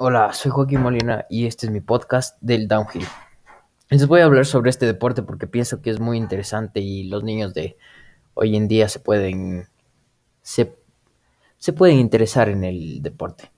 Hola, soy Joaquín Molina y este es mi podcast del Downhill. Les voy a hablar sobre este deporte porque pienso que es muy interesante y los niños de hoy en día se pueden se, se pueden interesar en el deporte.